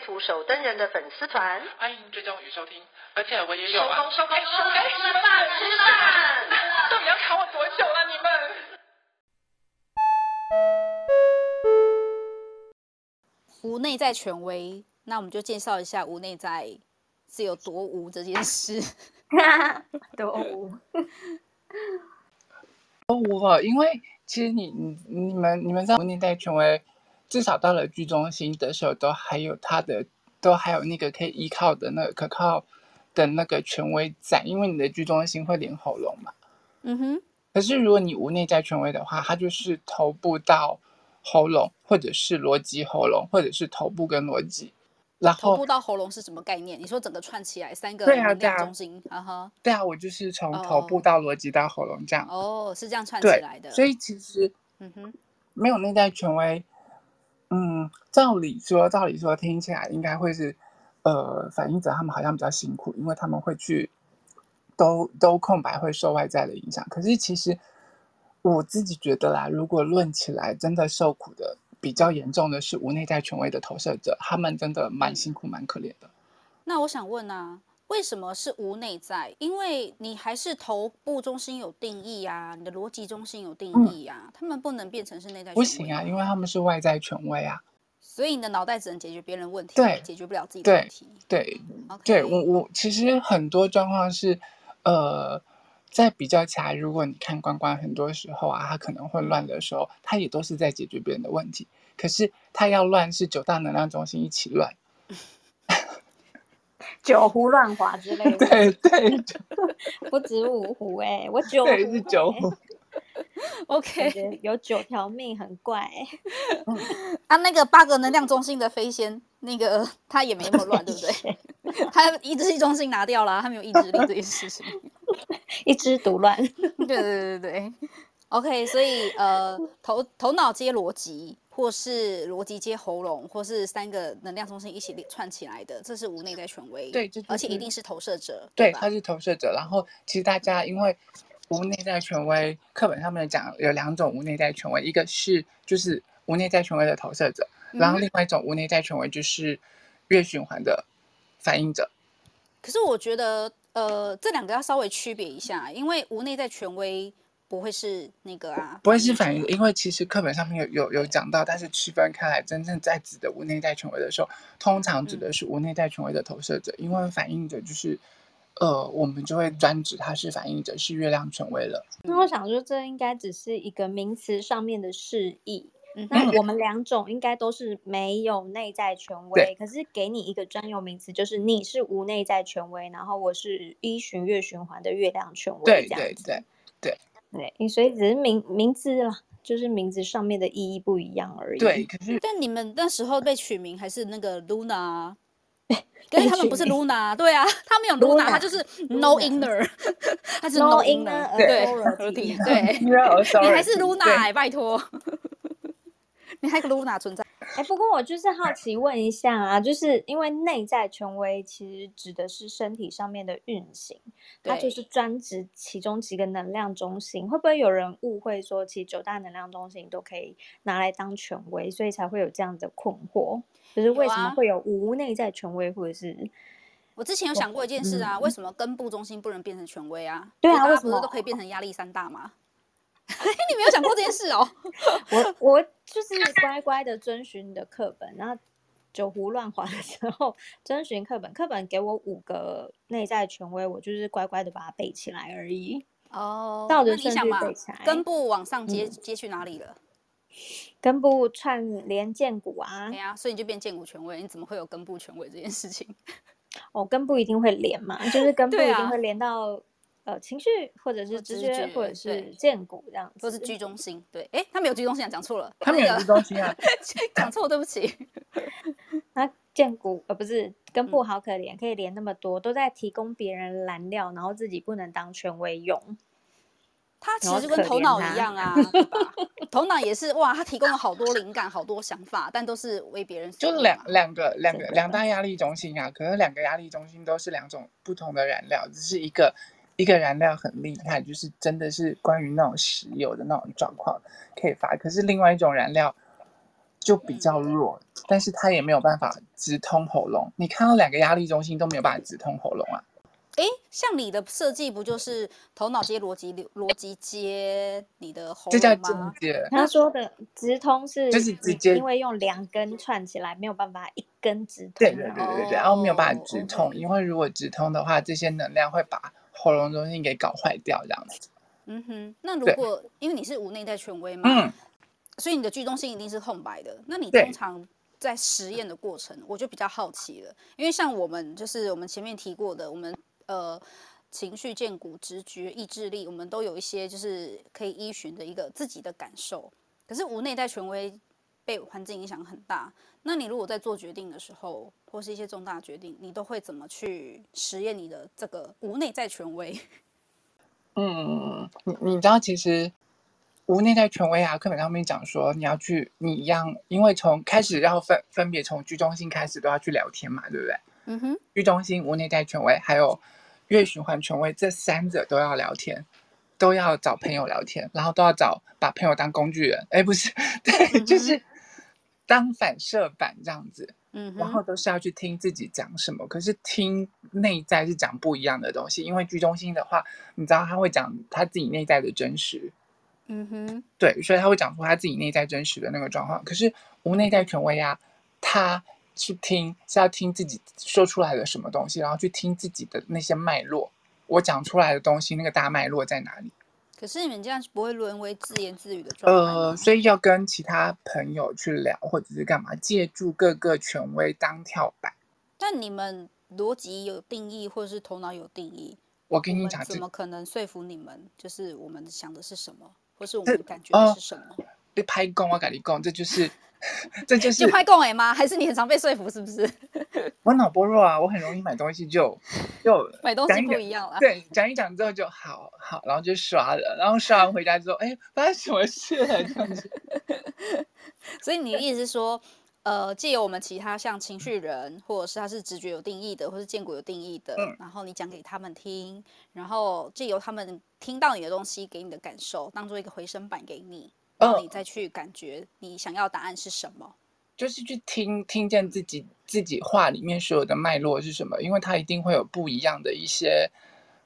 图守灯人的粉丝团，欢迎追踪与收听。而且我也有啊，收工收工收工，吃饭吃饭，到底要卡我多久了你们？无内在权威，那我们就介绍一下无内在是有多无这件事。多无，多无啊！因为其实你你你们你们知道无内在权威，至少到了居中心的时候，都还有他的，都还有那个可以依靠的那个可靠的那个权威在，因为你的居中心会连喉咙嘛。嗯哼。可是如果你无内在权威的话，它就是头部到喉咙，或者是逻辑喉咙，或者是头部跟逻辑。然后头部到喉咙是什么概念？你说整个串起来三个能量中心，啊哈。对啊，我就是从头部到逻辑到喉咙这样。哦，是这样串起来的。所以其实，嗯哼，没有内在权威，嗯，照理说，照理说听起来应该会是，呃，反映者他们好像比较辛苦，因为他们会去都都空白，会受外在的影响。可是其实我自己觉得啦，如果论起来，真的受苦的。比较严重的是无内在权威的投射者，他们真的蛮辛苦、蛮可怜的。那我想问啊，为什么是无内在？因为你还是头部中心有定义啊，你的逻辑中心有定义啊，嗯、他们不能变成是内在权威。不行啊，因为他们是外在权威啊。所以你的脑袋只能解决别人问题，对，解决不了自己的问题。对，对对我我其实很多状况是，呃。在比较起来，如果你看关关，很多时候啊，他可能会乱的时候，他也都是在解决别人的问题。可是他要乱，是九大能量中心一起乱，九胡乱华之类的。对对，不止五胡哎、欸，我九胡、欸、对是九胡。OK，有九条命很怪、欸。啊，那个八个能量中心的飞仙，那个他也没那么乱，对不对？他意志力中心拿掉了，他没有意志力这件事情。一枝独乱，对对对对，OK，所以呃，头头脑接逻辑，或是逻辑接喉咙，或是三个能量中心一起串起来的，这是无内在权威。对，就是、而且一定是投射者。对，对他是投射者。然后其实大家因为无内在权威课本上面讲有两种无内在权威，一个是就是无内在权威的投射者，然后另外一种无内在权威就是月循环的反映者。可是我觉得。呃，这两个要稍微区别一下，因为无内在权威不会是那个啊，不会是反映，因为其实课本上面有有有讲到，但是区分开来，真正在指的无内在权威的时候，通常指的是无内在权威的投射者，嗯、因为反映者就是，呃，我们就会专指它是反映者，是月亮权威了。那我想说，这应该只是一个名词上面的释义。那我们两种应该都是没有内在权威，可是给你一个专有名词，就是你是无内在权威，然后我是依循月循环的月亮权威，对对对对对，所以只是名名字啦，就是名字上面的意义不一样而已。对，可是但你们那时候被取名还是那个 Luna，可是他们不是 Luna，对啊，他没有 Luna，他就是 No Inner，他是 No Inner，对对 对，你还是 Luna，拜托。你还有个 Luna 存在？哎，不过我就是好奇问一下啊，就是因为内在权威其实指的是身体上面的运行，它就是专指其中几个能量中心。会不会有人误会说，其实九大能量中心都可以拿来当权威，所以才会有这样的困惑？就是为什么会有无内在权威，或者是我之前有想过一件事啊，为什么根部中心不能变成权威啊？对啊，为什么都可以变成压力山大吗？你没有想过这件事哦？我我就是乖乖的遵循你的课本，然后酒胡乱华的时候遵循课本，课本给我五个内在权威，我就是乖乖的把它背起来而已。哦，照着顺序背起来。根部往上接、嗯、接去哪里了？根部串连剑骨啊。对啊，所以你就变剑骨权威。你怎么会有根部权威这件事情？哦，根部一定会连嘛，就是根部一定会连到。呃，情绪或者是直觉，觉或者是荐骨这样子，或是居中心。对，哎，他没有居中心啊，讲错了，他没有居中心啊，讲错，对不起。那荐骨呃不是根部好可怜，可以连那么多，都在提供别人燃料，然后自己不能当权威用。他其实就跟头脑一样啊，对吧？头脑也是哇，他提供了好多灵感、好多想法，但都是为别人。就是两两个两个两大压力中心啊，可是两个压力中心都是两种不同的燃料，只是一个一个燃料很厉害，就是真的是关于那种石油的那种状况可以发，可是另外一种燃料就比较弱，嗯、但是它也没有办法直通喉咙。你看到两个压力中心都没有办法直通喉咙啊。哎，像你的设计不就是头脑接逻辑，逻辑接你的喉咙吗？这叫直接。他说的直通是就是直接，因为用两根串起来，没有办法一根直通。对对对对对，然后没有办法直通，因为如果直通的话，这些能量会把喉咙中心给搞坏掉，这样子。嗯哼，那如果因为你是无内在权威嘛，嗯，所以你的居中心一定是空白的。那你通常在实验的过程，我就比较好奇了，因为像我们就是我们前面提过的，我们。呃，情绪、荐骨、直觉、意志力，我们都有一些就是可以依循的一个自己的感受。可是无内在权威被环境影响很大。那你如果在做决定的时候，或是一些重大决定，你都会怎么去实验你的这个无内在权威？嗯，你你知道，其实无内在权威啊，课本上面讲说，你要去，你一样，因为从开始要分分别从居中心开始都要去聊天嘛，对不对？嗯哼，居中心、无内在权威，还有。月循环权威，这三者都要聊天，都要找朋友聊天，然后都要找把朋友当工具人。哎，不是，对，就是当反射板这样子。嗯，然后都是要去听自己讲什么。可是听内在是讲不一样的东西，因为居中心的话，你知道他会讲他自己内在的真实。嗯哼，对，所以他会讲出他自己内在真实的那个状况。可是无内在权威啊，他。去听是要听自己说出来的什么东西，然后去听自己的那些脉络。我讲出来的东西，那个大脉络在哪里？可是你们这样不会沦为自言自语的状态。呃，所以要跟其他朋友去聊，或者是干嘛，借助各个权威当跳板。但你们逻辑有定义，或者是头脑有定义？我跟你讲，怎么可能说服你们？就是我们想的是什么，或是我们感觉的是什么？被拍供，啊跟你讲，这就是。这就是就快共哎吗？还是你很常被说服？是不是？我脑波弱啊，我很容易买东西就就 买东西不一样了。对，讲一讲之后就好好，然后就刷了，然后刷完回家之后，哎，发生什么事了？这样子。所以你的意思是说，呃，借由我们其他像情绪人，或者是他是直觉有定义的，或是见骨有定义的，嗯、然后你讲给他们听，然后借由他们听到你的东西，给你的感受，当做一个回声板给你。然后你再去感觉你想要答案是什么，就是去听听见自己自己话里面所有的脉络是什么，因为它一定会有不一样的一些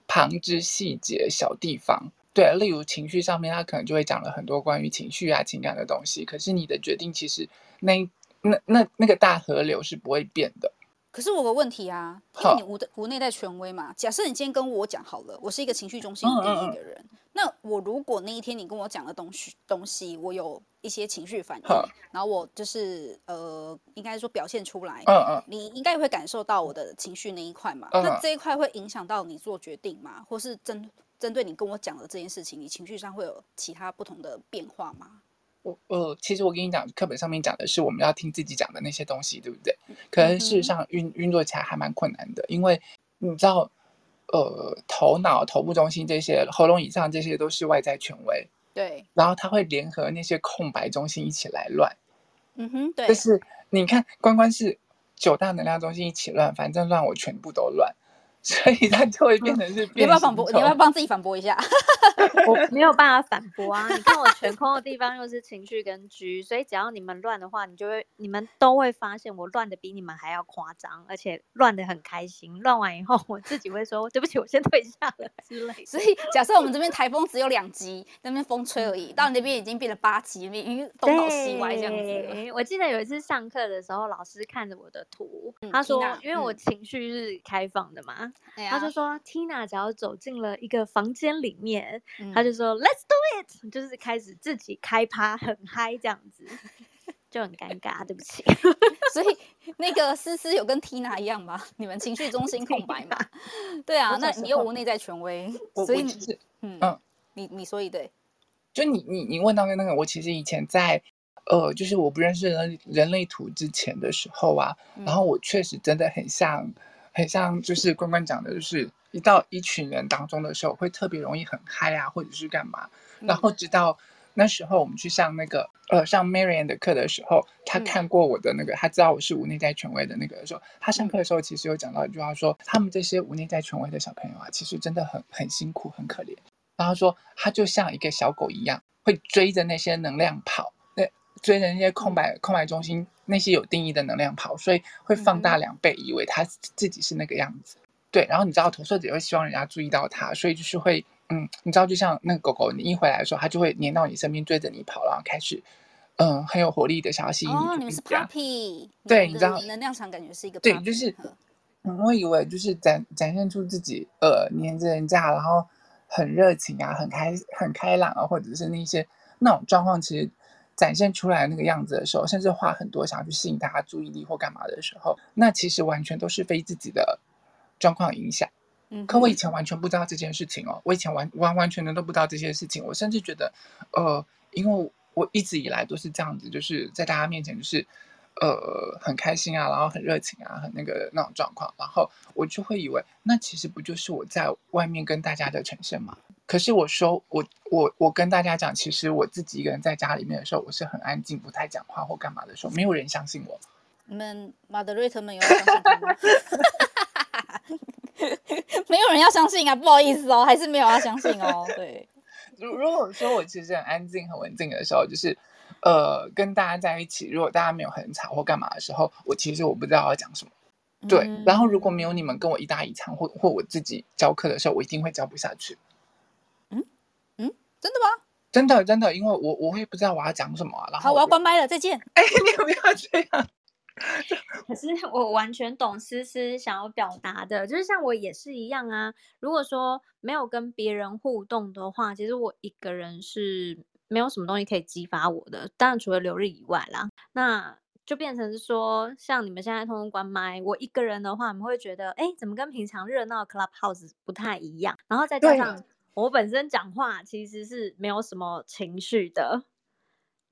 旁枝细节小地方。对，例如情绪上面，他可能就会讲了很多关于情绪啊情感的东西。可是你的决定其实那那那那个大河流是不会变的。可是我有个问题啊，因为你无的无内在权威嘛。假设你今天跟我讲好了，我是一个情绪中心定义的人。嗯嗯嗯那我如果那一天你跟我讲的东西东西，我有一些情绪反应，然后我就是呃，应该说表现出来，嗯嗯，你应该会感受到我的情绪那一块嘛？嗯、那这一块会影响到你做决定吗？或是针针对你跟我讲的这件事情，你情绪上会有其他不同的变化吗？我呃，其实我跟你讲，课本上面讲的是我们要听自己讲的那些东西，对不对？可是事实上运运作起来还蛮困难的，因为你知道。呃，头脑、头部中心这些，喉咙以上这些都是外在权威。对。然后他会联合那些空白中心一起来乱。嗯哼，对。就是你看，关关是九大能量中心一起乱，反正乱我全部都乱。所以它就会变成是变。你要不要反驳？你要不要帮自己反驳一下？我没有办法反驳啊！你看我全空的地方又是情绪跟居，所以只要你们乱的话，你就会你们都会发现我乱的比你们还要夸张，而且乱的很开心。乱完以后，我自己会说对不起，我先退下了之类。所以假设我们这边台风只有两级，那边风吹而已，到你那边已经变了八级，因为东倒西歪这样子。我记得有一次上课的时候，老师看着我的图，他说，因为我情绪是开放的嘛。他就说，Tina 只要走进了一个房间里面，嗯、他就说 Let's do it，就是开始自己开趴，很嗨这样子，就很尴尬，对不起。所以那个思思有跟 Tina 一样吗？你们情绪中心空白吗？对啊，那你又无内在权威，所以你嗯嗯，你你所以对，就你你你问到的那个，我其实以前在呃，就是我不认识人人类图之前的时候啊，嗯、然后我确实真的很像，很像就是关关讲的，就是一到一群人当中的时候，会特别容易很嗨啊，或者是干嘛。然后直到那时候我们去上那个呃上 Marianne 的课的时候，他看过我的那个，他知道我是无内在权威的那个的时候，他上课的时候其实有讲到一句话说，他们这些无内在权威的小朋友啊，其实真的很很辛苦，很可怜。然后说他就像一个小狗一样，会追着那些能量跑。追着那些空白空白中心，那些有定义的能量跑，所以会放大两倍，以为他自己是那个样子。对，然后你知道投射者也会希望人家注意到他，所以就是会，嗯，你知道就像那个狗狗，你一回来的时候，它就会黏到你身边，追着你跑，然后开始，嗯，很有活力的想要吸引你。哦，你们是 puppy。对，你知道能量场感觉是一个。对，就是，嗯，我以为就是展展现出自己，呃，黏着人家，然后很热情啊，很开很开朗啊，或者是那些那种状况，其实。展现出来那个样子的时候，甚至话很多，想要去吸引大家注意力或干嘛的时候，那其实完全都是非自己的状况影响。嗯，可我以前完全不知道这件事情哦，我以前完完完全全都不知道这些事情。我甚至觉得，呃，因为我一直以来都是这样子，就是在大家面前就是，呃，很开心啊，然后很热情啊，很那个那种状况，然后我就会以为，那其实不就是我在外面跟大家的呈现吗？可是我说我我我跟大家讲，其实我自己一个人在家里面的时候，我是很安静，不太讲话或干嘛的时候，没有人相信我。你们 moderator 们有相信吗？没有人要相信啊，不好意思哦，还是没有要相信哦。对，如如果说我其实很安静、很文静的时候，就是呃跟大家在一起，如果大家没有很吵或干嘛的时候，我其实我不知道要讲什么。对，嗯、然后如果没有你们跟我一搭一唱，或或我自己教课的时候，我一定会教不下去。嗯嗯真的吗？真的真的，因为我我会不知道我要讲什么啊。然后好，我要关麦了，再见。哎，你有没有这样？可是我完全懂思思想要表达的，就是像我也是一样啊。如果说没有跟别人互动的话，其实我一个人是没有什么东西可以激发我的。当然除了流日以外啦，那就变成是说，像你们现在通通关麦，我一个人的话，你们会觉得，哎，怎么跟平常热闹 Clubhouse 不太一样？然后再加上。我本身讲话其实是没有什么情绪的，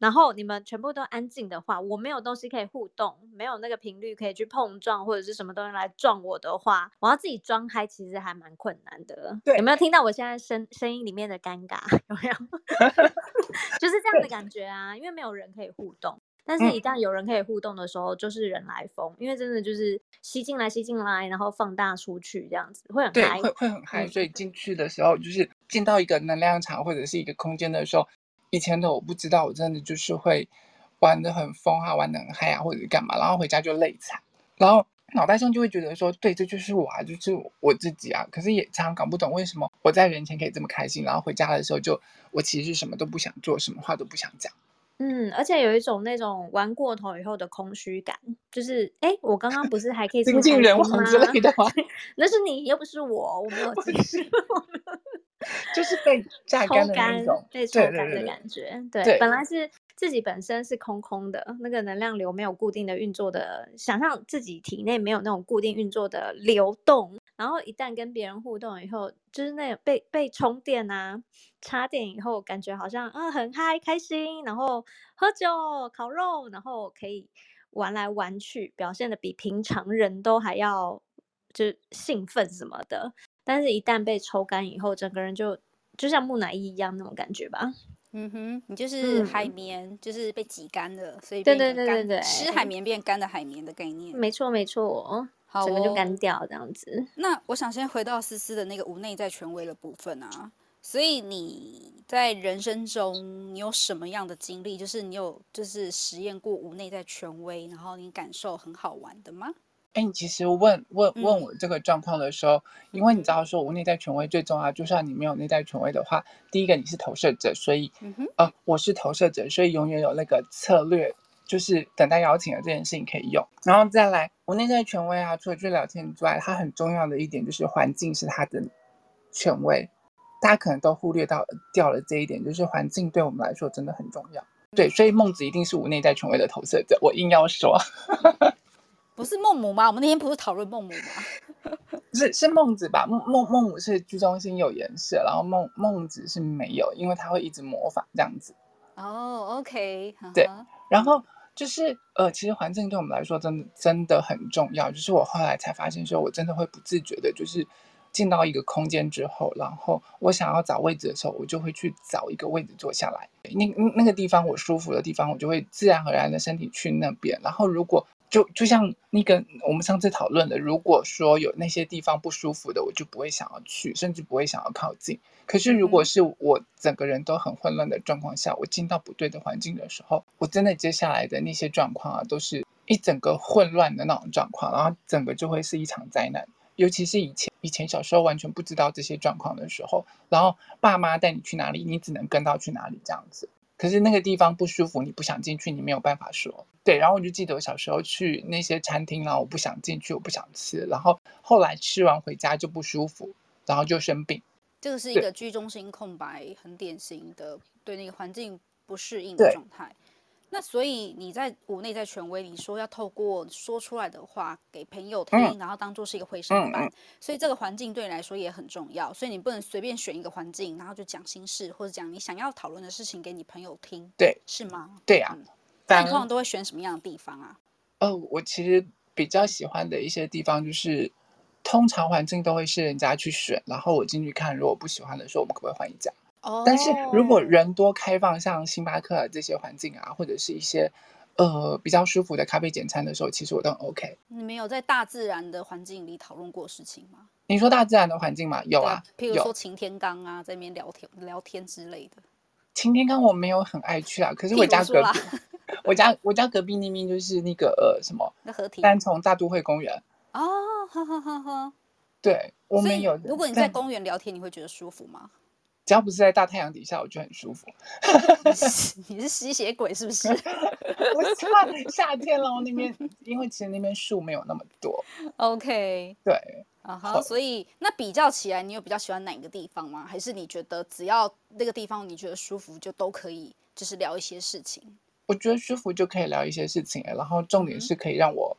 然后你们全部都安静的话，我没有东西可以互动，没有那个频率可以去碰撞或者是什么东西来撞我的话，我要自己装嗨，其实还蛮困难的。对，有没有听到我现在声声音里面的尴尬？有没有？就是这样的感觉啊，因为没有人可以互动。但是，一旦有人可以互动的时候，嗯、就是人来疯，因为真的就是吸进来、吸进来，然后放大出去，这样子会很嗨，会会很嗨。所以进去的时候，就是进到一个能量场或者是一个空间的时候，以前的我不知道，我真的就是会玩的很疯啊，玩的很嗨啊，或者是干嘛，然后回家就累惨，然后脑袋上就会觉得说，对，这就是我啊，就是我自己啊。可是也常常搞不懂为什么我在人前可以这么开心，然后回家的时候就我其实什么都不想做，什么话都不想讲。嗯，而且有一种那种玩过头以后的空虚感，就是哎，我刚刚不是还可以精尽人亡之类的吗？那是你，又不是我，我没有情绪，就是被榨干的那种，被抽干的感觉。对，对，本来是自己本身是空空的，那个能量流没有固定的运作的，想象自己体内没有那种固定运作的流动。然后一旦跟别人互动以后，就是那种被被充电啊，插电以后，感觉好像啊很嗨开心，然后喝酒烤肉，然后可以玩来玩去，表现的比平常人都还要就是兴奋什么的。但是，一旦被抽干以后，整个人就就像木乃伊一样那种感觉吧。嗯哼，你就是海绵，嗯、就是被挤干了，所以对对对对对，湿海绵变干的海绵的概念。没错没错。好、哦，整个就干掉这样子。那我想先回到思思的那个无内在权威的部分啊。所以你在人生中，你有什么样的经历？就是你有就是实验过无内在权威，然后你感受很好玩的吗？哎、欸，你其实问问问我这个状况的时候，嗯、因为你知道说无内在权威最重要，就算你没有内在权威的话，第一个你是投射者，所以，呃，我是投射者，所以永远有那个策略。就是等待邀请的这件事情可以用，然后再来，无内在权威啊，除了去聊天之外，它很重要的一点就是环境是它的权威，大家可能都忽略到掉了这一点，就是环境对我们来说真的很重要。对，所以孟子一定是无内在权威的投射者，我硬要说，不是孟母吗？我们那天不是讨论孟母吗？是是孟子吧？孟孟孟母是居中心有颜色，然后孟孟子是没有，因为他会一直模仿这样子。哦、oh，OK，对。然后就是呃，其实环境对我们来说真的真的很重要。就是我后来才发现，说我真的会不自觉的，就是进到一个空间之后，然后我想要找位置的时候，我就会去找一个位置坐下来。那那个地方我舒服的地方，我就会自然而然的身体去那边。然后如果就就像那个我们上次讨论的，如果说有那些地方不舒服的，我就不会想要去，甚至不会想要靠近。可是如果是我整个人都很混乱的状况下，我进到不对的环境的时候，我真的接下来的那些状况啊，都是一整个混乱的那种状况，然后整个就会是一场灾难。尤其是以前以前小时候完全不知道这些状况的时候，然后爸妈带你去哪里，你只能跟到去哪里这样子。可是那个地方不舒服，你不想进去，你没有办法说。对，然后我就记得我小时候去那些餐厅，然后我不想进去，我不想吃，然后后来吃完回家就不舒服，然后就生病。这个是一个居中心空白，很典型的对那个环境不适应的状态。那所以你在无内在权威你说要透过说出来的话给朋友听，嗯、然后当做是一个回声板，嗯嗯、所以这个环境对你来说也很重要。所以你不能随便选一个环境，然后就讲心事或者讲你想要讨论的事情给你朋友听，对，是吗？对啊。那、嗯、你通常都会选什么样的地方啊？哦，我其实比较喜欢的一些地方就是，通常环境都会是人家去选，然后我进去看，如果不喜欢的时候，我们可不可以换一家？但是如果人多开放，像星巴克这些环境啊，或者是一些呃比较舒服的咖啡简餐的时候，其实我都很 OK。你没有在大自然的环境里讨论过事情吗？你说大自然的环境吗？有啊，譬如说擎天岗啊，在那边聊天聊天之类的。擎天岗我没有很爱去啊，可是我家隔壁，我家我家隔壁那边就是那个呃什么？那合体三重大都会公园。哦，哈哈哈哈。对，我们有。如果你在公园聊天，你会觉得舒服吗？只要不是在大太阳底下，我就很舒服。你是吸血鬼是不是？我是，夏天喽，那边因为其实那边树没有那么多。OK，对，啊哈，所以那比较起来，你有比较喜欢哪个地方吗？还是你觉得只要那个地方你觉得舒服，就都可以，就是聊一些事情？我觉得舒服就可以聊一些事情，然后重点是可以让我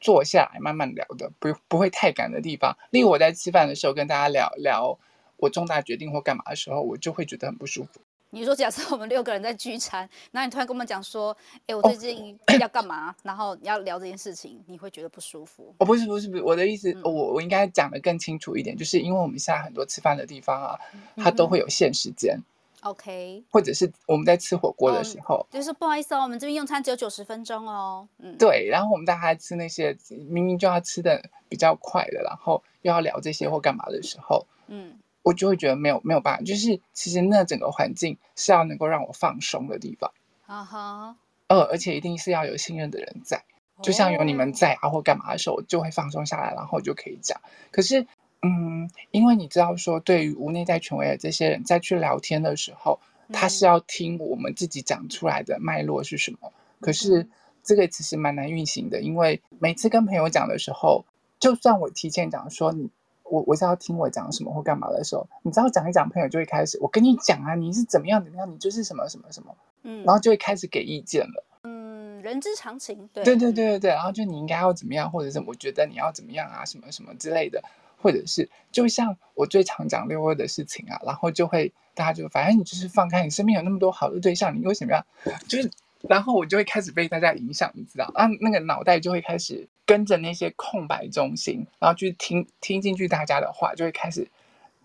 坐下来慢慢聊的，不不会太赶的地方。例如我在吃饭的时候跟大家聊聊。我重大决定或干嘛的时候，我就会觉得很不舒服。你说，假设我们六个人在聚餐，然后你突然跟我们讲说：“哎，我最近要干嘛？”哦、然后你要聊这件事情，你会觉得不舒服？哦，不是，不是，不是，我的意思，嗯、我我应该讲的更清楚一点，就是因为我们现在很多吃饭的地方啊，它都会有限时间。OK，或者是我们在吃火锅的时候，哦、就是不好意思哦，我们这边用餐只有九十分钟哦。嗯，对，然后我们大家吃那些明明就要吃的比较快的，然后又要聊这些或干嘛的时候，嗯。我就会觉得没有没有办法，就是其实那整个环境是要能够让我放松的地方，啊哈、uh，huh. 呃，而且一定是要有信任的人在，就像有你们在啊或干嘛的时候，我就会放松下来，然后就可以讲。可是，嗯，因为你知道说，对于无内在权威的这些人在去聊天的时候，他是要听我们自己讲出来的脉络是什么。嗯、可是这个其实蛮难运行的，因为每次跟朋友讲的时候，就算我提前讲说你。我我是要听我讲什么或干嘛的时候，你知道讲一讲，朋友就会开始，我跟你讲啊，你是怎么样怎么样，你就是什么什么什么，嗯，然后就会开始给意见了。嗯，人之常情，对对对对对对，然后就你应该要怎么样，或者是我觉得你要怎么样啊，什么什么之类的，或者是就像我最常讲六二的事情啊，然后就会大家就反正你就是放开，你身边有那么多好的对象，你为什么要就是？然后我就会开始被大家影响，你知道啊，那个脑袋就会开始跟着那些空白中心，然后去听听进去大家的话，就会开始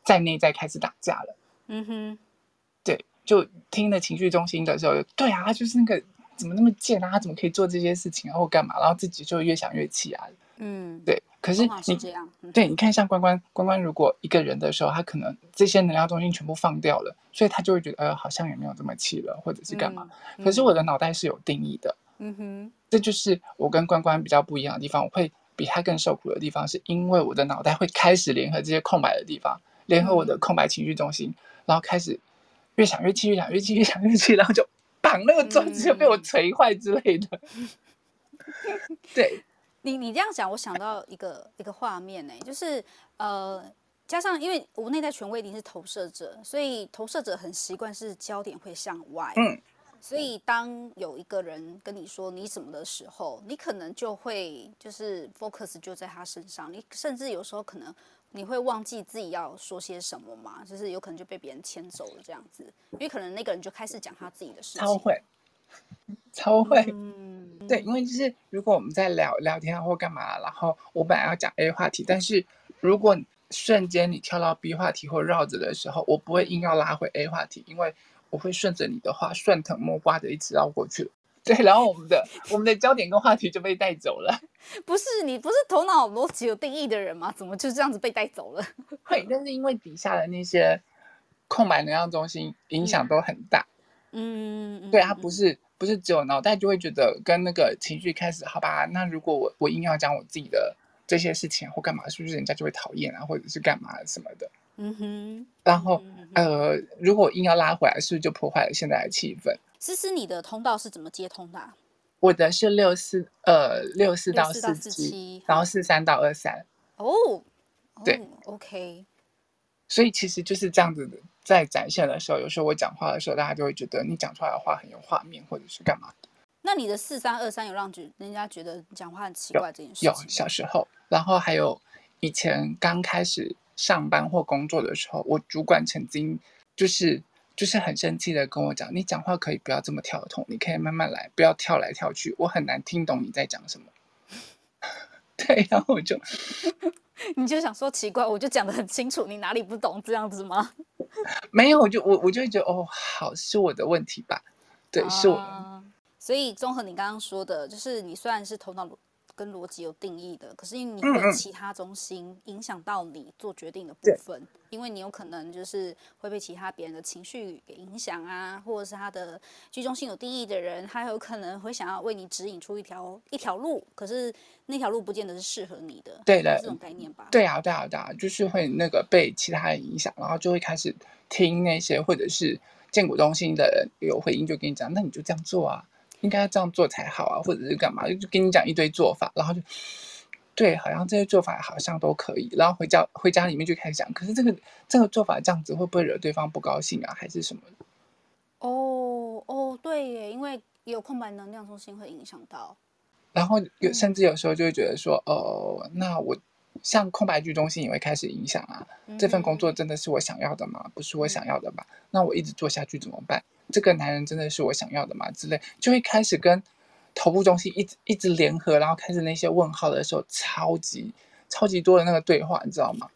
在内在开始打架了。嗯哼，对，就听了情绪中心的时候，对啊，就是那个怎么那么贱啊，他怎么可以做这些事情然后干嘛，然后自己就越想越气啊。嗯，对。可是你这样，对，你看像关关关关，如果一个人的时候，他可能这些能量中心全部放掉了，所以他就会觉得，呃，好像也没有这么气了，或者是干嘛。嗯嗯、可是我的脑袋是有定义的，嗯哼，这就是我跟关关比较不一样的地方。我会比他更受苦的地方，是因为我的脑袋会开始联合这些空白的地方，联合我的空白情绪中心，嗯、然后开始越想越气，越想越气，越想越气，然后就绑那个桌子就被我锤坏之类的。嗯、对。你你这样讲，我想到一个一个画面呢，就是呃，加上因为无内在权威一定是投射者，所以投射者很习惯是焦点会向外。嗯，所以当有一个人跟你说你什么的时候，你可能就会就是 focus 就在他身上，你甚至有时候可能你会忘记自己要说些什么嘛，就是有可能就被别人牵走了这样子，因为可能那个人就开始讲他自己的事情。超会。超会。嗯，对，因为就是如果我们在聊聊天或干嘛，然后我本来要讲 A 话题，但是如果瞬间你跳到 B 话题或绕着的时候，我不会硬要拉回 A 话题，因为我会顺着你的话顺藤摸瓜的一直绕过去了。对，然后我们的我们的焦点跟话题就被带走了。不是你不是头脑逻辑有定义的人吗？怎么就这样子被带走了？会，但是因为底下的那些空白能量中心影响都很大。嗯，对，它不是不是只有脑袋就会觉得跟那个情绪开始，好吧？那如果我我硬要讲我自己的这些事情或干嘛，是不是人家就会讨厌啊，或者是干嘛什么的？嗯哼。然后呃，如果硬要拉回来，是不是就破坏了现在的气氛？思思，你的通道是怎么接通的？我的是六四呃六四到四七，然后四三到二三。哦，对，OK。所以其实就是这样子的，在展现的时候，有时候我讲话的时候，大家就会觉得你讲出来的话很有画面，或者是干嘛。那你的四三二三有让觉人家觉得你讲话很奇怪这件事有？有小时候，然后还有以前刚开始上班或工作的时候，我主管曾经就是。就是很生气的跟我讲，你讲话可以不要这么跳痛，你可以慢慢来，不要跳来跳去，我很难听懂你在讲什么。对，然后我就，你就想说奇怪，我就讲的很清楚，你哪里不懂这样子吗？没有，我就我我就会觉得哦，好，是我的问题吧？对，啊、是我。所以综合你刚刚说的，就是你虽然是头脑。跟逻辑有定义的，可是因为你被其他中心影响到你做决定的部分，嗯、因为你有可能就是会被其他别人的情绪给影响啊，或者是他的居中心有定义的人，他有可能会想要为你指引出一条一条路，可是那条路不见得是适合你的，对的，这种概念吧？对啊，对啊，对啊，就是会那个被其他人影响，然后就会开始听那些或者是建股中心的人有回应，就跟你讲，那你就这样做啊。应该要这样做才好啊，或者是干嘛？就跟你讲一堆做法，然后就对，好像这些做法好像都可以，然后回家回家里面就开始讲。可是这个这个做法这样子会不会惹对方不高兴啊？还是什么？哦哦，对耶，因为有空白能量中心会影响到。然后有甚至有时候就会觉得说，哦、呃，那我像空白剧中心也会开始影响啊。这份工作真的是我想要的吗？不是我想要的吧？那我一直做下去怎么办？这个男人真的是我想要的吗？之类，就会开始跟头部中心一直一直联合，然后开始那些问号的时候，超级超级多的那个对话，你知道吗？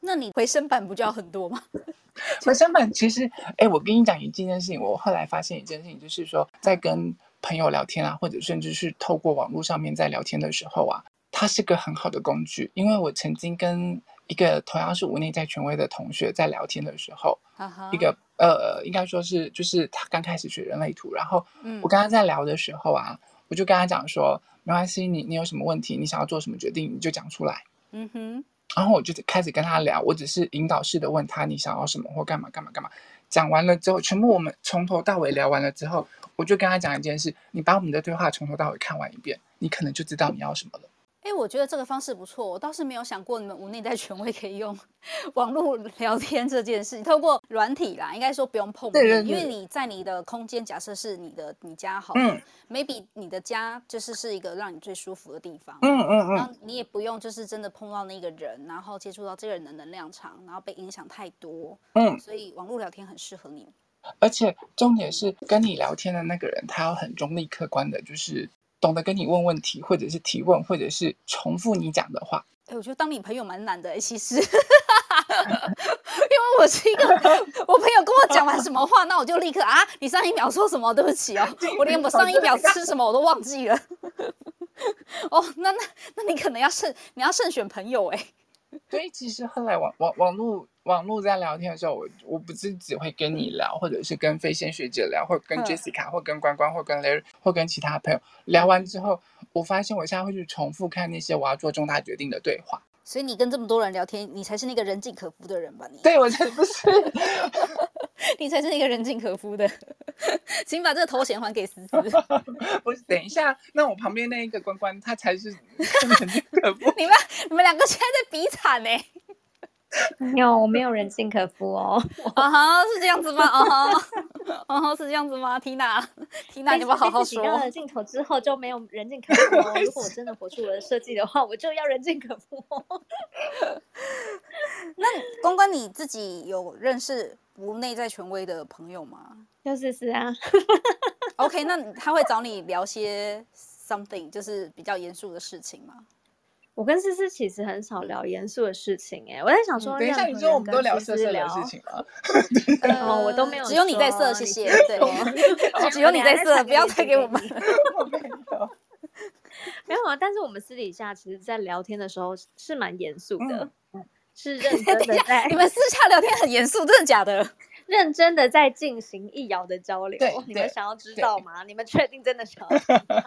那你回声板不就要很多吗？回声板其实，哎，我跟你讲一件事情，我后来发现一件事情，就是说，在跟朋友聊天啊，或者甚至是透过网络上面在聊天的时候啊，它是个很好的工具，因为我曾经跟一个同样是无内在权威的同学在聊天的时候，uh huh. 一个呃，应该说是就是他刚开始学人类图，然后我跟他在聊的时候啊，嗯、我就跟他讲说，没关系，你你有什么问题，你想要做什么决定，你就讲出来。嗯哼，然后我就开始跟他聊，我只是引导式的问他你想要什么或干嘛干嘛干嘛。讲完了之后，全部我们从头到尾聊完了之后，我就跟他讲一件事，你把我们的对话从头到尾看完一遍，你可能就知道你要什么了。哎，我觉得这个方式不错，我倒是没有想过你们无内在权威可以用 网络聊天这件事，透过软体啦，应该说不用碰面，对对对，因为你在你的空间，假设是你的你家好了，嗯，maybe 你的家就是是一个让你最舒服的地方，嗯嗯嗯，然后你也不用就是真的碰到那个人，然后接触到这个人的能量场，然后被影响太多，嗯，所以网络聊天很适合你，而且重点是跟你聊天的那个人，他要很中立客观的，就是。懂得跟你问问题，或者是提问，或者是重复你讲的话。哎，我觉得当你朋友蛮难的欸，其实，因为我是一个，我朋友跟我讲完什么话，那我就立刻啊，你上一秒说什么？对不起哦，我连我上一秒吃什么我都忘记了。哦，那那那你可能要慎，你要慎选朋友哎。所以其实后来网网网络网络在聊天的时候，我我不是只会跟你聊，或者是跟飞仙学姐聊，或者跟 Jessica，或跟关关，或跟 Larry，或跟其他朋友。聊完之后，我发现我现在会去重复看那些我要做重大决定的对话。所以你跟这么多人聊天，你才是那个人尽可夫的人吧？你对我才不是，你才是那个人尽可夫的。请把这个头衔还给思思。不是，等一下，那我旁边那一个关关，他才是人尽可夫。你们你们两个现在在比惨呢？没有，我没有人尽可夫哦。啊哈，是这样子吗？啊哈，啊哈，是这样子吗？Tina，Tina，你们好好说。了镜头之后就没有人尽可夫哦。如果我真的活出我的设计的话，我就要人尽可夫。那关关你自己有认识无内在权威的朋友吗？就是是啊。OK，那他会找你聊些 something，就是比较严肃的事情吗？我跟思思其实很少聊严肃的事情，哎，我在想说，等一下你说我们都聊色色的事情吗？哦，我都没有，只有你在色，谢谢。对，只有你在色，不要推给我们。没有啊，但是我们私底下其实，在聊天的时候是蛮严肃的，是认真的在。你们私下聊天很严肃，真的假的？认真的在进行易遥的交流。你们想要知道吗？你们确定真的想要知道？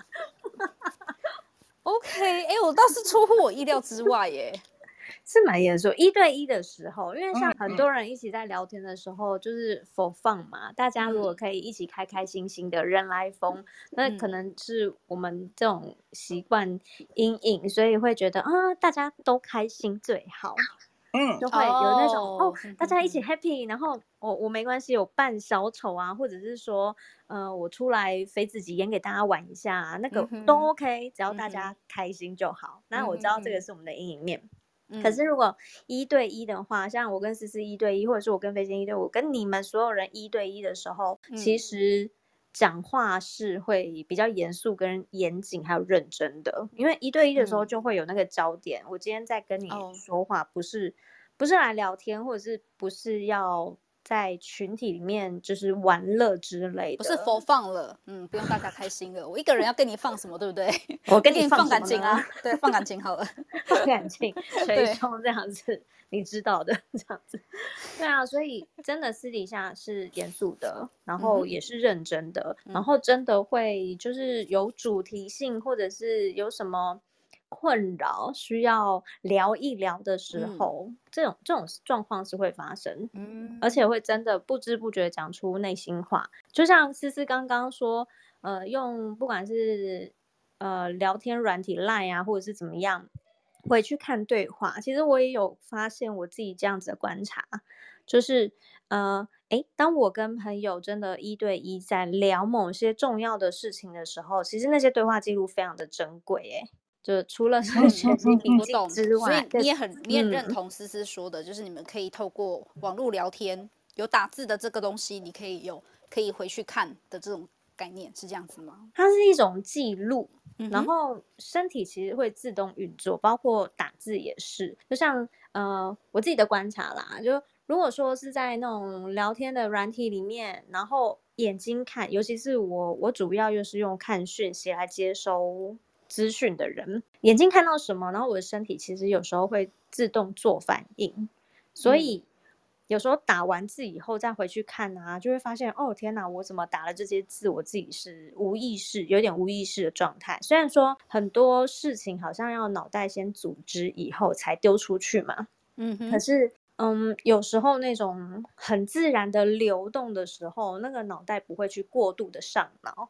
OK，哎、欸，我倒是出乎我意料之外耶，是蛮严肃。一对一的时候，因为像很多人一起在聊天的时候，嗯、就是 for fun 嘛，大家如果可以一起开开心心的人来疯，嗯、那可能是我们这种习惯阴影，所以会觉得啊，大家都开心最好。嗯，就会有那种哦，哦，大家一起 happy，然后我我没关系，有扮小丑啊，或者是说，呃，我出来飞自己演给大家玩一下，啊，那个都 OK，只要大家开心就好。那、嗯、我知道这个是我们的阴影面。嗯、可是如果一对一的话，像我跟思思一对一，或者是我跟飞仙一对，我跟你们所有人一对一的时候，嗯、其实。讲话是会比较严肃、跟严谨还有认真的，因为一对一的时候就会有那个焦点。嗯、我今天在跟你说话，不是、哦、不是来聊天，或者是不是要在群体里面就是玩乐之类的，不是佛放了，嗯，不用大家开心了。我一个人要跟你放什么，对不对？我跟你放，放感情啊，对，放感情好了，放感情，吹风这样子。你知道的 这样子，对啊，所以真的私底下是严肃的，然后也是认真的，嗯、然后真的会就是有主题性，或者是有什么困扰需要聊一聊的时候，嗯、这种这种状况是会发生，嗯，而且会真的不知不觉讲出内心话，就像思思刚刚说，呃，用不管是呃聊天软体 Line 啊，或者是怎么样。回去看对话，其实我也有发现我自己这样子的观察，就是呃，诶，当我跟朋友真的一对一在聊某些重要的事情的时候，其实那些对话记录非常的珍贵，诶，就除了学习笔记之外，所以你也很你也认同思思说的，嗯、就是你们可以透过网络聊天，有打字的这个东西，你可以有可以回去看的这种概念，是这样子吗？它是一种记录。然后身体其实会自动运作，包括打字也是。就像呃我自己的观察啦，就如果说是在那种聊天的软体里面，然后眼睛看，尤其是我我主要又是用看讯息来接收资讯的人，眼睛看到什么，然后我的身体其实有时候会自动做反应，所以。嗯有时候打完字以后再回去看啊，就会发现哦天哪，我怎么打了这些字？我自己是无意识，有点无意识的状态。虽然说很多事情好像要脑袋先组织以后才丢出去嘛，嗯哼，可是嗯，有时候那种很自然的流动的时候，那个脑袋不会去过度的上脑。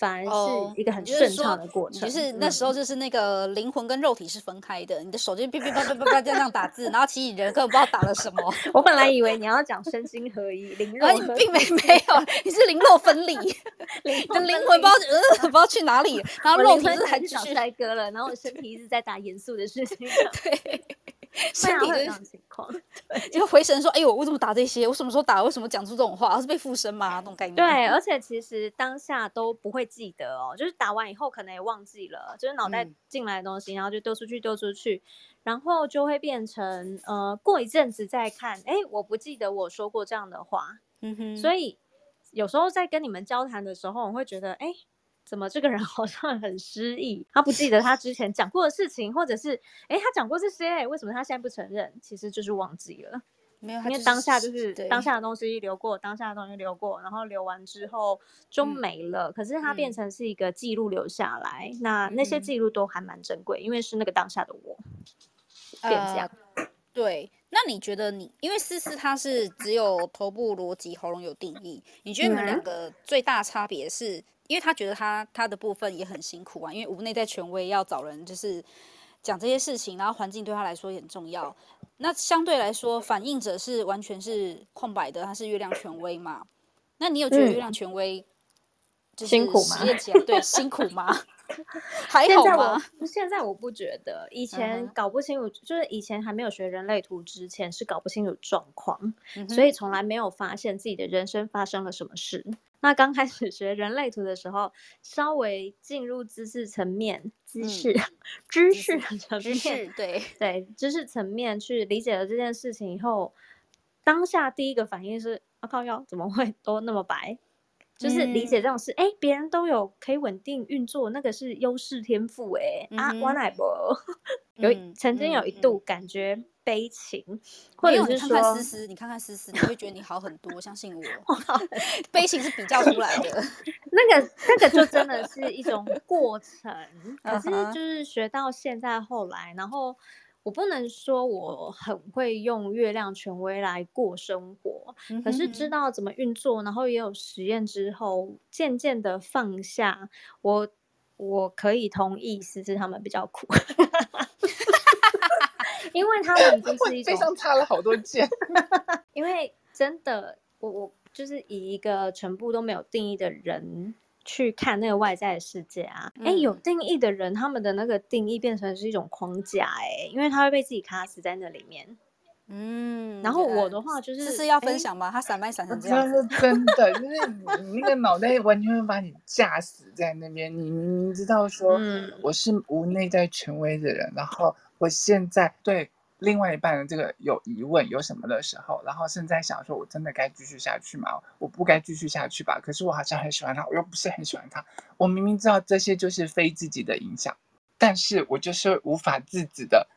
反而是一个很顺畅的过程。其实那时候就是那个灵魂跟肉体是分开的，你的手就哔哔叭叭叭叭这样打字，然后其实人根本不知道打了什么。我本来以为你要讲身心合一，灵 肉，你并没没有，你是灵肉分离，你的灵魂不知道呃不知道去哪里，然后肉体是还想帅哥了，然后我身体一直在打严肃的事情。对。身体这种情况，对，就回神说：“哎呦，我怎么打这些？我什么时候打？为什么讲出这种话？是被附身吗？那种概念。”对，而且其实当下都不会记得哦，就是打完以后可能也忘记了，就是脑袋进来的东西，嗯、然后就丢出去，丢出去，然后就会变成呃，过一阵子再看，哎，我不记得我说过这样的话。嗯哼，所以有时候在跟你们交谈的时候，我会觉得，哎。怎么这个人好像很失忆？他不记得他之前讲过的事情，或者是哎，他讲过这些，为什么他现在不承认？其实就是忘记了，没有，因为当下就是当下的东西流过，当下的东西流过，然后流完之后就没了。可是它变成是一个记录留下来，那那些记录都还蛮珍贵，因为是那个当下的我变这样。对，那你觉得你因为思思他是只有头部逻辑，喉咙有定义，你觉得你们两个最大差别是？因为他觉得他他的部分也很辛苦啊，因为无内在权威要找人就是讲这些事情，然后环境对他来说也很重要。那相对来说，反应者是完全是空白的，他是月亮权威嘛？那你有觉得月亮权威就是辛苦吗？对，辛苦吗？还好吗？现在我不觉得，以前搞不清楚，就是以前还没有学人类图之前是搞不清楚状况，所以从来没有发现自己的人生发生了什么事。那刚开始学人类图的时候，稍微进入知识层面、知识、嗯、知识层面，对对，知识层面去理解了这件事情以后，当下第一个反应是：啊靠腰，怎么会都那么白？就是理解这种事，哎、嗯，别人都有可以稳定运作，那个是优势天赋，哎、嗯，啊，我来不？有曾经有一度感觉悲情，或者是说，看看思思，你看看思思，你会觉得你好很多，相信我，悲情是比较出来的。那个那个就真的是一种 过程，可是就是学到现在后来，然后。我不能说我很会用月亮权威来过生活，嗯、哼哼可是知道怎么运作，然后也有实验之后，渐渐的放下。我我可以同意思思他们比较苦，因为他们已经是一种 背上插了好多箭。因为真的，我我就是以一个全部都没有定义的人。去看那个外在的世界啊，哎、嗯，有定义的人，他们的那个定义变成是一种框架、欸，哎，因为他会被自己卡死在那里面。嗯，然后我的话就是，这是要分享吗？他闪麦闪成这样是，真的就是你那个脑袋完全会把你架死在那边。你明明知道说，嗯，我是无内在权威的人，然后我现在对。另外一半的这个有疑问有什么的时候，然后正在想说，我真的该继续下去吗？我不该继续下去吧？可是我好像很喜欢他，我又不是很喜欢他。我明明知道这些就是非自己的影响，但是我就是无法自止的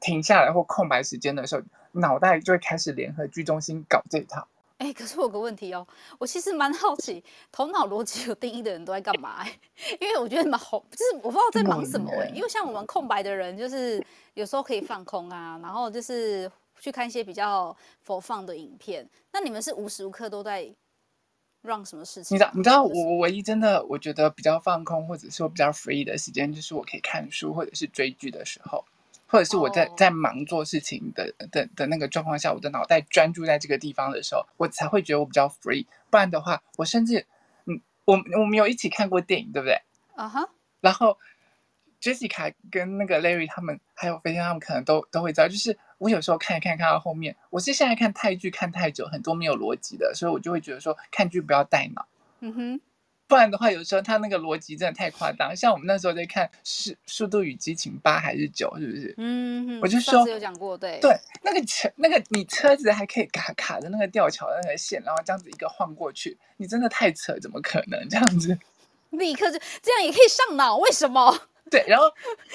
停下来或空白时间的时候，脑袋就会开始联合居中心搞这一套。哎、欸，可是我有个问题哦，我其实蛮好奇，头脑逻辑有定义的人都在干嘛？因为我觉得蛮好，就是我不知道在忙什么哎。因为像我们空白的人，就是有时候可以放空啊，然后就是去看一些比较佛放的影片。那你们是无时无刻都在让什么事情？你知道？你知道我唯一真的我觉得比较放空，或者说比较 free 的时间，就是我可以看书或者是追剧的时候。或者是我在在忙做事情的的的那个状况下，我的脑袋专注在这个地方的时候，我才会觉得我比较 free。不然的话，我甚至，嗯，我我们有一起看过电影，对不对？啊哈。然后，Jessica 跟那个 Larry 他们还有飞天他们可能都都会知道，就是我有时候看一看看到后面，我是现在看泰剧看太久，很多没有逻辑的，所以我就会觉得说看剧不要带脑。嗯哼。不然的话，有时候他那个逻辑真的太夸张。像我们那时候在看是《速度与激情》八还是九，是不是？嗯，我就说有讲过，对对，那个车，那个你车子还可以卡卡着那个吊桥的那个线，然后这样子一个晃过去，你真的太扯，怎么可能这样子？立刻就这样也可以上脑？为什么？对，然后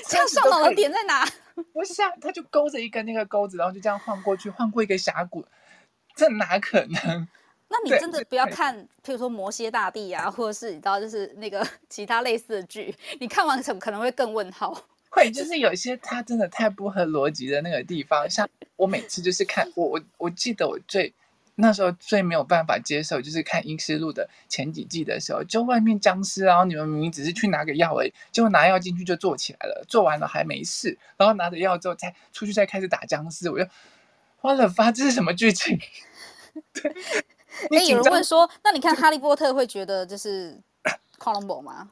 这样上脑的点在哪？不是啊，他就勾着一根那个钩子，然后就这样晃过去，晃过一个峡谷，这哪可能？那你真的不要看，譬如说《魔蝎大帝》啊，或者是你知道，就是那个 其他类似的剧，你看完什么可能会更问号？会，就是有一些它真的太不合逻辑的那个地方。像我每次就是看我我我记得我最那时候最没有办法接受，就是看《阴尸路》的前几季的时候，就外面僵尸，然后你们明明只是去拿个药而已，结果拿药进去就做起来了，做完了还没事，然后拿着药之后再出去再开始打僵尸，我就 花了发，这是什么剧情？对。哎，有人问说，那你看《哈利波特》会觉得就是 恐龙吗？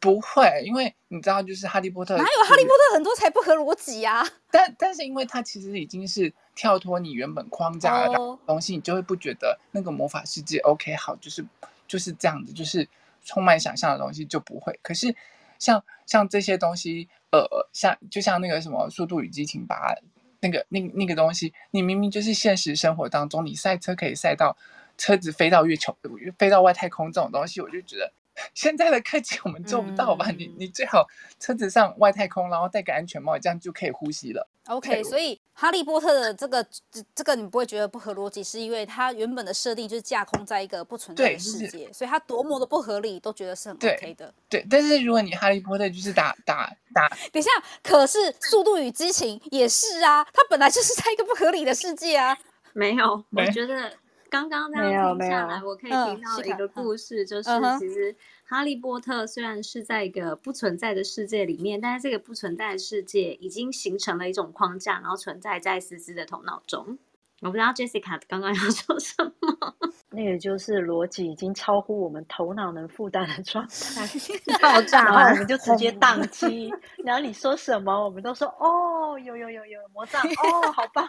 不会，因为你知道，就是《哈利波特》哪有《哈利波特》很多才不合逻辑啊？但但是，因为它其实已经是跳脱你原本框架的东西，oh. 你就会不觉得那个魔法世界 OK 好，就是就是这样子，就是充满想象的东西就不会。可是像像这些东西，呃，像就像那个什么《速度与激情八》那个那那个东西，你明明就是现实生活当中，你赛车可以赛到。车子飞到月球，飞到外太空这种东西，我就觉得 现在的科技我们做不到吧？嗯、你你最好车子上外太空，然后戴个安全帽，这样就可以呼吸了。OK，所以哈利波特的这个这这个你不会觉得不合逻辑，是因为它原本的设定就是架空在一个不存在的世界，所以它多么的不合理都觉得是很 OK 的。对，对，但是如果你哈利波特就是打打打，等一下，可是《速度与激情》也是啊，它本来就是在一个不合理的世界啊。没有，我觉得。刚刚这样听下来，我可以听到一个故事，嗯、就是其实哈利波特虽然是在一个不存在的世界里面，但是这个不存在的世界已经形成了一种框架，然后存在在思思的头脑中。我不知道 Jessica 刚刚要说什么，那个就是逻辑已经超乎我们头脑能负担的状态，爆炸了，我们就直接宕机。然后你说什么，我们都说哦，有有有有魔杖，哦，好棒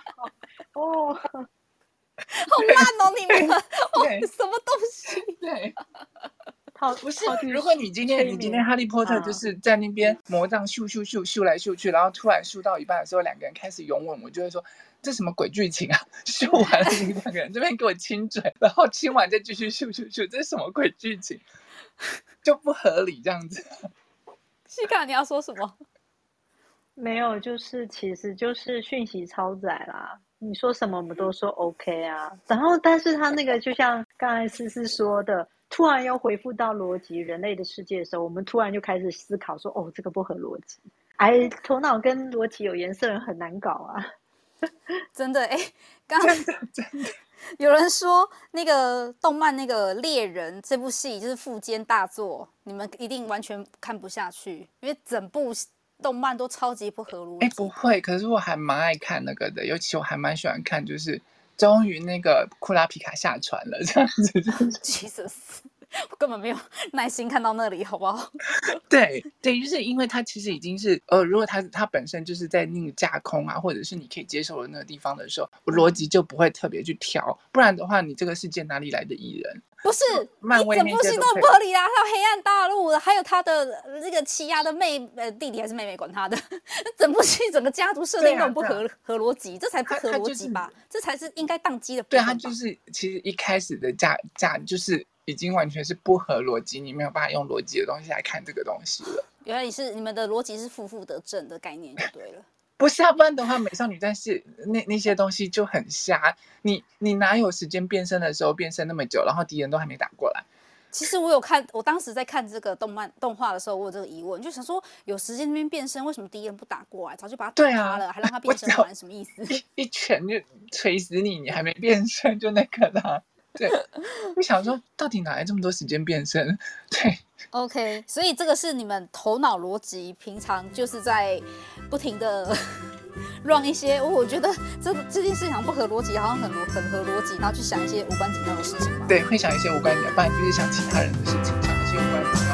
哦，哦。好烂哦，你们哦 什么东西？对。好，不是。如果你今天你今天哈利波特就是在那边魔杖咻咻咻咻来咻去，然后突然咻到一半的时候，两个人开始拥吻，我就会说这什么鬼剧情啊？咻完了，你两个人这边给我亲嘴，然后亲完再继续咻咻咻，这是什么鬼剧情？就不合理这样子。西卡，你要说什么？没有，就是其实就是讯息超载啦。你说什么我们都说 OK 啊。然后，但是他那个就像刚才思思说的。突然又回复到逻辑人类的世界的时候，我们突然就开始思考说：“哦，这个不合逻辑。”哎，头脑跟逻辑有颜色人很难搞啊！真的哎，刚刚 有人说那个动漫那个猎人这部戏就是富奸大作，你们一定完全看不下去，因为整部动漫都超级不合逻辑。哎，不会，可是我还蛮爱看那个的，尤其我还蛮喜欢看，就是。终于那个库拉皮卡下船了，这样子就是。其实我根本没有耐心看到那里，好不好？对对，就是因为它其实已经是呃，如果它它本身就是在那个架空啊，或者是你可以接受的那个地方的时候，我逻辑就不会特别去挑。不然的话，你这个世界哪里来的艺人？不是，漫威整部戏都不合理啦！还有黑暗大陆，还有他的那个欺压的妹呃弟弟还是妹妹，管他的。整部戏整个家族设定都不合、啊啊、合逻辑，这才不合逻辑吧？就是、这才是应该宕机的。对，他就是其实一开始的价价就是。已经完全是不合逻辑，你没有办法用逻辑的东西来看这个东西了。原来你是你们的逻辑是负负得正的概念就对了。不是，不然的话，美少女战士那那些东西就很瞎。你你哪有时间变身的时候变身那么久，然后敌人都还没打过来？其实我有看，我当时在看这个动漫动画的时候，我有这个疑问，就想说有时间那边变身，为什么敌人不打过来？早就把他打趴了，啊、还让他变身玩，什么意思？一一拳就锤死你，你还没变身就那个了。对，我想说，到底哪来这么多时间变身？对，OK，所以这个是你们头脑逻辑，平常就是在不停的 run 一些，我觉得这这件事情不合逻辑，好像很很合逻辑，然后去想一些无关紧要的事情嘛。对，会想一些无关紧要，不然就是想其他人的事情。